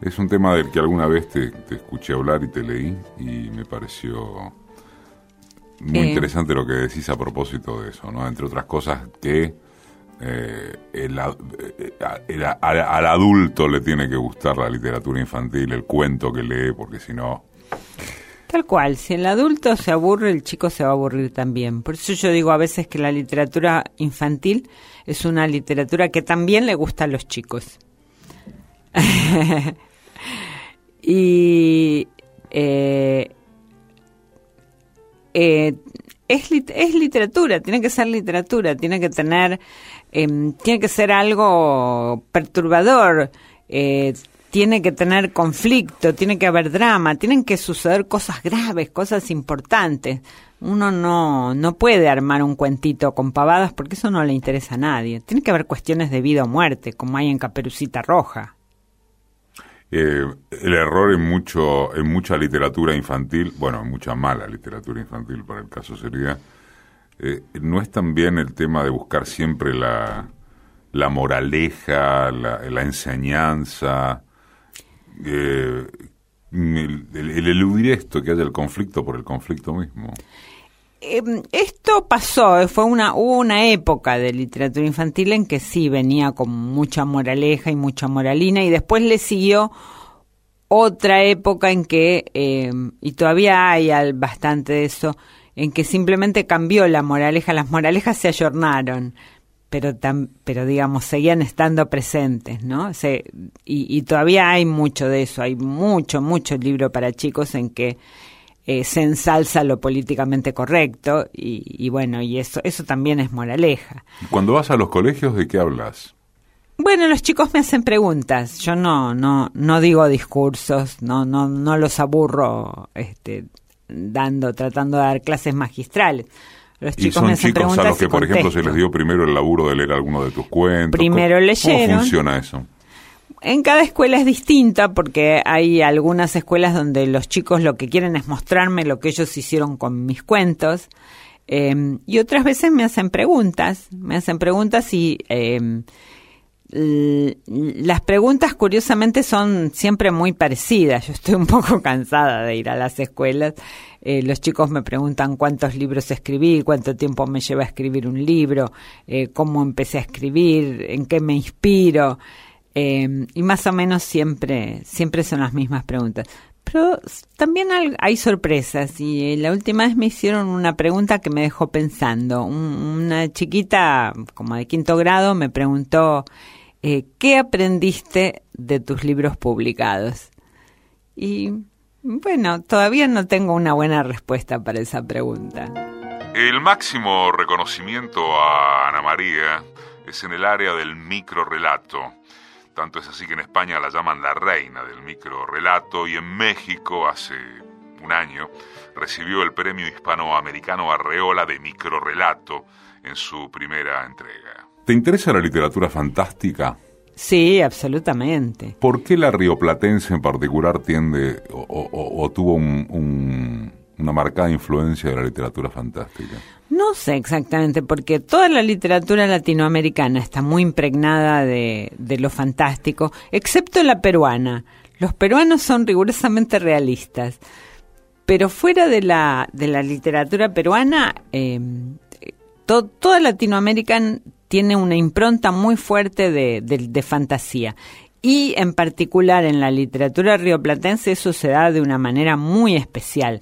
es un tema del que alguna vez te, escuché hablar y te leí y me pareció muy eh. interesante lo que decís a propósito de eso, ¿no? Entre otras cosas que eh, el, eh, al, adulto le tiene que gustar la literatura infantil, el cuento que lee, porque si no... Tal cual, si el adulto se aburre, el chico se va a aburrir también. Por eso yo digo a veces que la literatura infantil es una literatura que también le gusta a los chicos. y eh, es, es literatura, tiene que ser literatura, tiene que tener Em, tiene que ser algo perturbador, eh, tiene que tener conflicto, tiene que haber drama, tienen que suceder cosas graves, cosas importantes. Uno no, no puede armar un cuentito con pavadas porque eso no le interesa a nadie. Tiene que haber cuestiones de vida o muerte, como hay en Caperucita Roja. Eh, el error en mucho en mucha literatura infantil, bueno, en mucha mala literatura infantil para el caso sería eh, no es también el tema de buscar siempre la, la moraleja, la, enseñanza, eh, el, eludir esto, que haya el conflicto por el conflicto mismo. Em, esto pasó, fue una, hubo una época de literatura infantil en que sí venía con mucha moraleja y mucha moralina y después le siguió otra época en que, em, y todavía hay bastante de eso, en que simplemente cambió la moraleja, las moralejas se ayornaron, pero, pero digamos, seguían estando presentes, ¿no? Se, y, todavía hay mucho de eso, hay mucho, mucho libro para chicos en que eh, se ensalza lo políticamente correcto y, bueno, y eso, eso también es moraleja. Cuando vas a los colegios, ¿de qué hablas? Bueno, los chicos me hacen preguntas. Yo no, no, no digo discursos, no, no, no los aburro, este, dando, tratando de dar clases magistrales. Los chicos me hacen chicos a los que, por ejemplo, se les dio primero el laburo de leer alguno de tus cuentos. Primero leyeron. ¿Cómo funciona eso? En cada escuela es distinta porque hay algunas escuelas donde los chicos lo que quieren es mostrarme lo que ellos hicieron con mis cuentos. Eh, y otras veces me hacen preguntas, me hacen preguntas y eh, las preguntas curiosamente son siempre muy parecidas. Yo estoy un poco cansada de ir a las escuelas. Eh, los chicos me preguntan cuántos libros escribí, cuánto tiempo me lleva a escribir un libro, eh, cómo empecé a escribir, en qué me inspiro. Eh, y más o menos siempre, siempre son las mismas preguntas. Pero también hay sorpresas y la última vez me hicieron una pregunta que me dejó pensando. una chiquita como de quinto grado me preguntó eh, ¿qué aprendiste de tus libros publicados? Y bueno, todavía no tengo una buena respuesta para esa pregunta. El máximo reconocimiento a Ana María es en el área del microrelato. Tanto es así que en España la llaman la reina del microrelato y en México hace un año recibió el premio hispanoamericano Arreola de microrelato en su primera entrega. ¿Te interesa la literatura fantástica? Sí, absolutamente. ¿Por qué la rioplatense en particular tiende o, tuvo una marcada influencia de la literatura fantástica? No sé exactamente, porque toda la literatura latinoamericana está muy impregnada de, lo fantástico, excepto la peruana. Los peruanos son rigurosamente realistas, pero fuera de la, de la literatura peruana, eh, toda Latinoamérica tiene una impronta muy fuerte de, fantasía. Y en particular en la literatura rioplatense eso se da de una manera muy especial.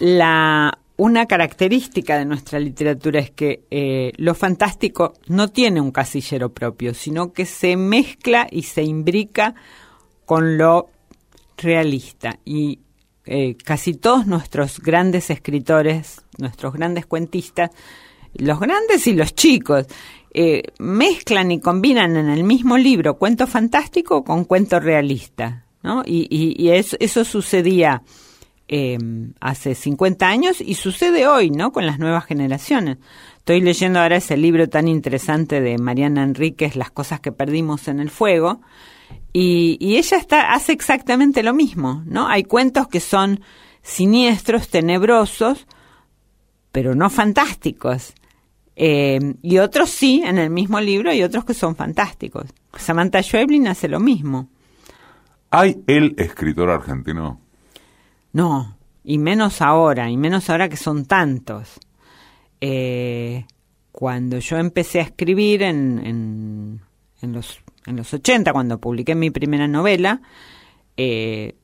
La, una característica de nuestra literatura es que eh, lo fantástico no tiene un casillero propio, sino que se mezcla y se imbrica con lo realista. Y eh, casi todos nuestros grandes escritores, nuestros grandes cuentistas, los grandes y los chicos, eh, mezclan y combinan en el mismo libro cuento fantástico con cuento realista, ¿no? Y, eso, sucedía eh, hace 50 años y sucede hoy, ¿no? Con las nuevas generaciones. Estoy leyendo ahora ese libro tan interesante de Mariana Enríquez, Las cosas que perdimos en el fuego, y, y ella está, hace exactamente lo mismo, ¿no? Hay cuentos que son siniestros, tenebrosos, pero no fantásticos. Eh, y otros sí, en el mismo libro, y otros que son fantásticos. Samantha Schweblin hace lo mismo. ¿Hay el escritor argentino? No, y menos ahora, y menos ahora que son tantos. Eh, cuando yo empecé a escribir en, en, en, los, en los 80, cuando publiqué mi primera novela, eh,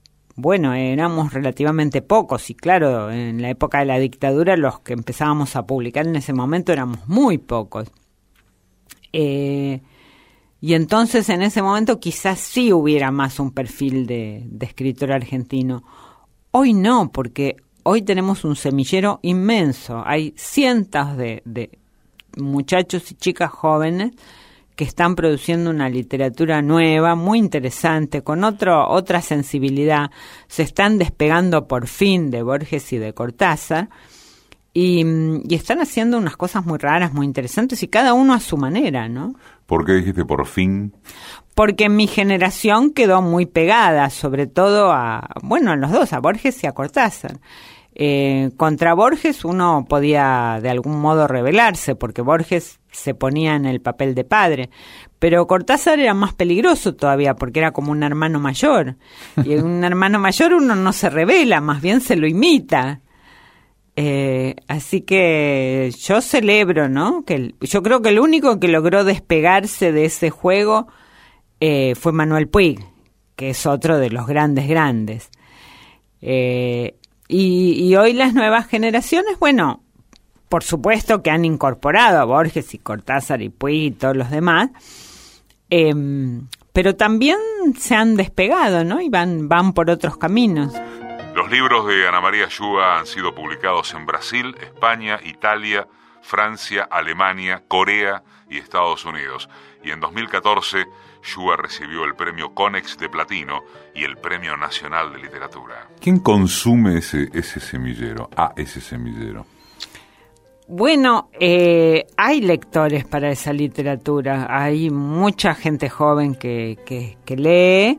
bueno, éramos relativamente pocos y claro, en la época de la dictadura los que empezábamos a publicar en ese momento éramos muy pocos. Eh, y entonces en ese momento quizás sí hubiera más un perfil de, escritor argentino. Hoy no, porque hoy tenemos un semillero inmenso. Hay cientos de muchachos y chicas jóvenes que están produciendo una literatura nueva, muy interesante, con otro, otra sensibilidad. Se están despegando por fin de Borges y de Cortázar. Y, y, están haciendo unas cosas muy raras, muy interesantes, y cada uno a su manera, ¿no? ¿Por qué dijiste por fin? Porque mi generación quedó muy pegada, sobre todo a, bueno, a los dos, a Borges y a Cortázar. Eh, contra Borges uno podía de algún modo rebelarse, porque Borges se ponía en el papel de padre, pero Cortázar era más peligroso todavía, porque era como un hermano mayor, y en un hermano mayor uno no se revela, más bien se lo imita. Eh, así que yo celebro, ¿no? Que yo creo que el único que logró despegarse de ese juego eh, fue Manuel Puig, que es otro de los grandes grandes. Eh, y, y, hoy las nuevas generaciones, bueno, por supuesto que han incorporado a Borges y Cortázar y Puig y todos los demás, eh, pero también se han despegado, ¿no? Y van, van por otros caminos. Los libros de Ana María Yuba han sido publicados en Brasil, España, Italia, Francia, Alemania, Corea y Estados Unidos. Y en 2014, Yuba recibió el premio Conex de Platino y el Premio Nacional de Literatura. ¿Quién consume ese, ese semillero? A ese semillero. Bueno, eh, hay lectores para esa literatura, hay mucha gente joven que, que, que, lee,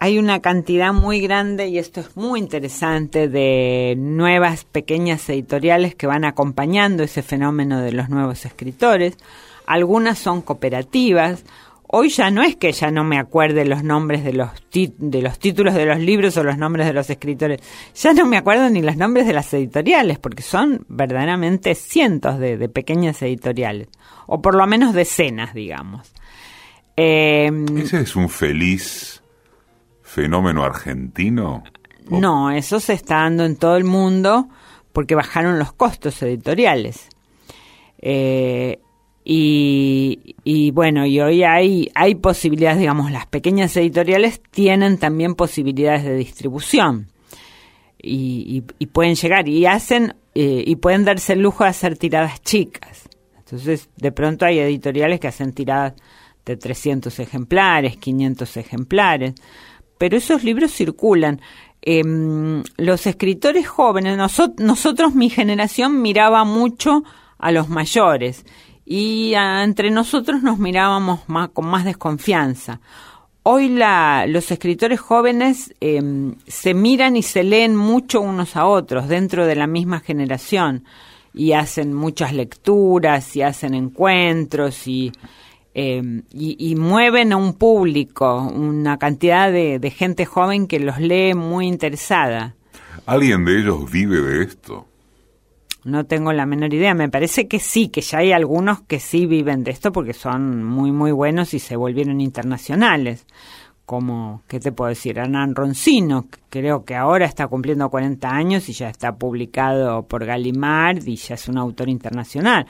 hay una cantidad muy grande, y esto es muy interesante, de nuevas pequeñas editoriales que van acompañando ese fenómeno de los nuevos escritores, algunas son cooperativas, Hoy ya no es que ya no me acuerde los nombres de los, de los títulos de los libros o los nombres de los escritores, ya no me acuerdo ni los nombres de las editoriales, porque son verdaderamente cientos de, de pequeñas editoriales, o por lo menos decenas, digamos. Eh, ¿Ese es un feliz fenómeno argentino? ¿O? No, eso se está dando en todo el mundo porque bajaron los costos editoriales. Eh, y, y, bueno, y hoy hay, hay posibilidades, digamos, las pequeñas editoriales tienen también posibilidades de distribución y, y, pueden llegar y hacen eh, y pueden darse el lujo de hacer tiradas chicas. Entonces, de pronto hay editoriales que hacen tiradas de 300 ejemplares, 500 ejemplares, pero esos libros circulan. Eh, los escritores jóvenes, nosotros, mi generación, miraba mucho a los mayores y a, entre nosotros nos mirábamos con más desconfianza. Hoy la, los escritores jóvenes eh, se miran y se leen mucho unos a otros dentro de la misma generación y hacen muchas lecturas y hacen encuentros y, y, mueven a un público, una cantidad de gente joven que los lee muy interesada. ¿Alguien de ellos vive de esto? No tengo la menor idea. Me parece que sí, que ya hay algunos que sí viven de esto porque son muy, muy buenos y se volvieron internacionales. Como, ¿qué te puedo decir? Hernán Roncino, creo que ahora está cumpliendo 40 años y ya está publicado por Gallimard y ya es un autor internacional.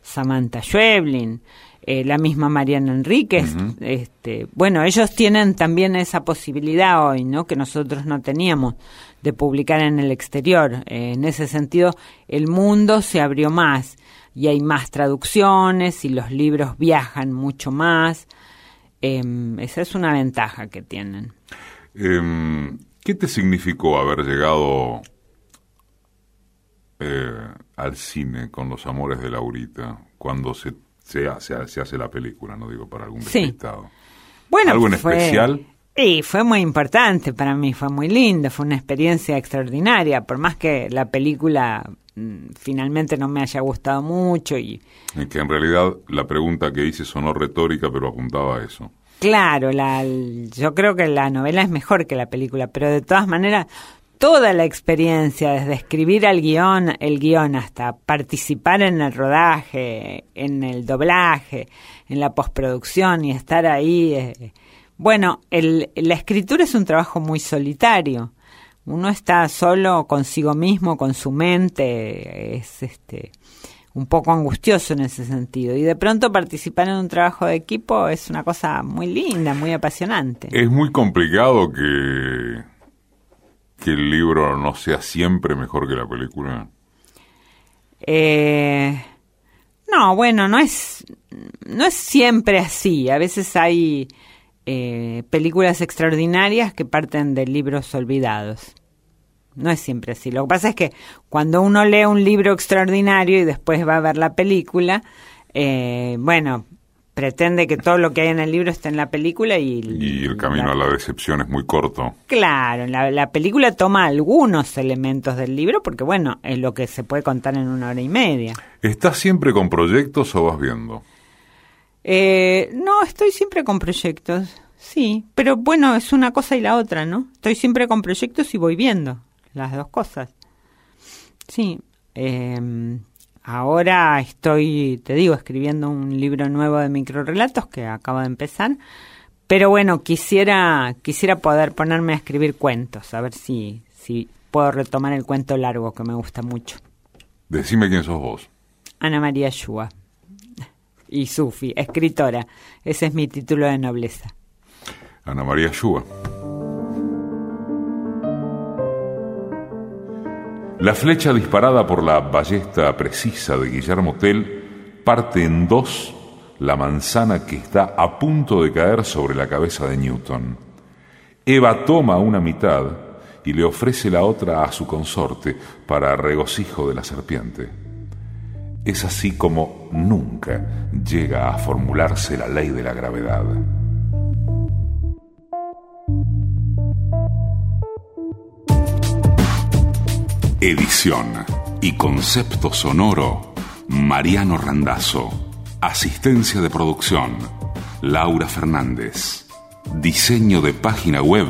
Samantha Schweblin, eh, la misma Mariana Enríquez. Uh -huh. este, bueno, ellos tienen también esa posibilidad hoy, ¿no? Que nosotros no teníamos de publicar en el exterior. Eh, en ese sentido, el mundo se abrió más y hay más traducciones y los libros viajan mucho más. Eh, esa es una ventaja que tienen. Eh, ¿Qué te significó haber llegado eh, al cine con los amores de Laurita cuando se, se, hace, se hace la película, no digo para algún Sí. Bueno, ¿Algo en fue- especial? Sí, fue muy importante para mí, fue muy lindo, fue una experiencia extraordinaria, por más que la película mm, finalmente no me haya gustado mucho y En que en realidad la pregunta que hice sonó retórica, pero apuntaba a eso. claro, la, yo creo que la novela es mejor que la película, pero de todas maneras toda la experiencia, desde escribir al guion, el guion hasta participar en el rodaje, en el doblaje, en la postproducción y estar ahí. eh, bueno, el, la escritura es un trabajo muy solitario. Uno está solo consigo mismo, con su mente, es este un poco angustioso en ese sentido. Y de pronto participar en un trabajo de equipo es una cosa muy linda, muy apasionante. Es muy complicado que, que el libro no sea siempre mejor que la película. Eh, no, bueno, no es, no es siempre así. A veces hay eh, películas extraordinarias que parten de libros olvidados. No es siempre así. Lo que pasa es que cuando uno lee un libro extraordinario y después va a ver la película, eh, bueno, pretende que todo lo que hay en el libro esté en la película y... Y el camino a la decepción es muy corto. Claro, la, la película toma algunos elementos del libro porque, bueno, es lo que se puede contar en una hora y media. ¿Estás siempre con proyectos o vas viendo? Eh, no, estoy siempre con proyectos, sí, pero bueno, es una cosa y la otra, ¿no? Estoy siempre con proyectos y voy viendo las dos cosas. Sí, eh, ahora estoy, te digo, escribiendo un libro nuevo de microrelatos que acabo de empezar, pero bueno, quisiera, quisiera poder ponerme a escribir cuentos, a ver si, si puedo retomar el cuento largo que me gusta mucho. Decime quién sos vos. Ana María Shua. Y Sufi, escritora. Ese es mi título de nobleza. Ana María Shua. La flecha disparada por la ballesta precisa de Guillermo Tell parte en dos la manzana que está a punto de caer sobre la cabeza de Newton. Eva toma una mitad y le ofrece la otra a su consorte para regocijo de la serpiente. Es así como nunca llega a formularse la ley de la gravedad. Edición y concepto sonoro, Mariano Randazzo. Asistencia de producción, Laura Fernández. Diseño de página web,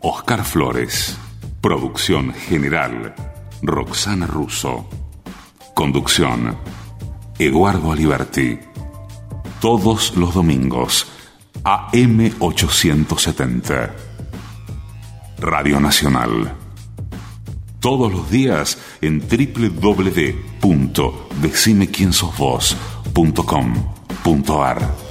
Oscar Flores. Producción general, Roxana Russo. Conducción, Eduardo Aliberti. Todos los domingos, AM870. Radio Nacional. Todos los días en www.decimequiensosvos.com.ar.